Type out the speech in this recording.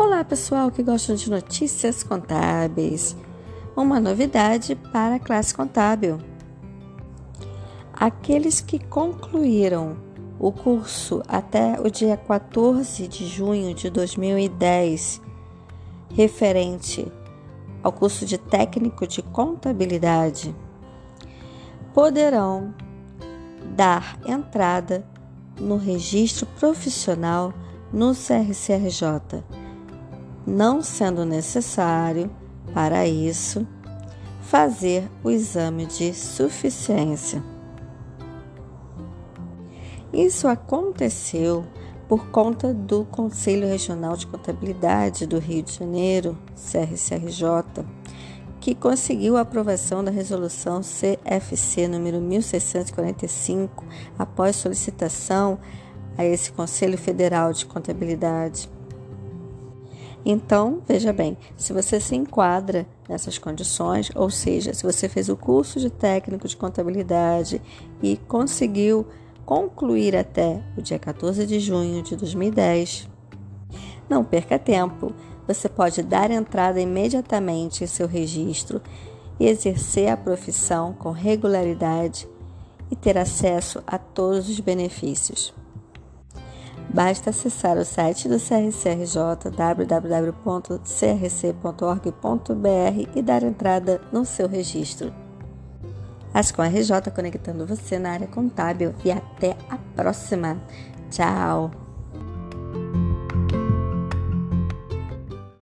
Olá, pessoal que gostam de notícias contábeis. Uma novidade para a classe contábil. Aqueles que concluíram o curso até o dia 14 de junho de 2010, referente ao curso de técnico de contabilidade, poderão dar entrada no registro profissional no CRCRJ não sendo necessário, para isso, fazer o exame de suficiência. Isso aconteceu por conta do Conselho Regional de Contabilidade do Rio de Janeiro, CRCRJ, que conseguiu a aprovação da resolução CFC número 1645 após solicitação a esse Conselho Federal de Contabilidade. Então, veja bem, se você se enquadra nessas condições, ou seja, se você fez o curso de técnico de contabilidade e conseguiu concluir até o dia 14 de junho de 2010, não perca tempo. Você pode dar entrada imediatamente em seu registro e exercer a profissão com regularidade e ter acesso a todos os benefícios. Basta acessar o site do CRCRJ, www.crc.org.br e dar entrada no seu registro. Ascom RJ conectando você na área contábil e até a próxima. Tchau!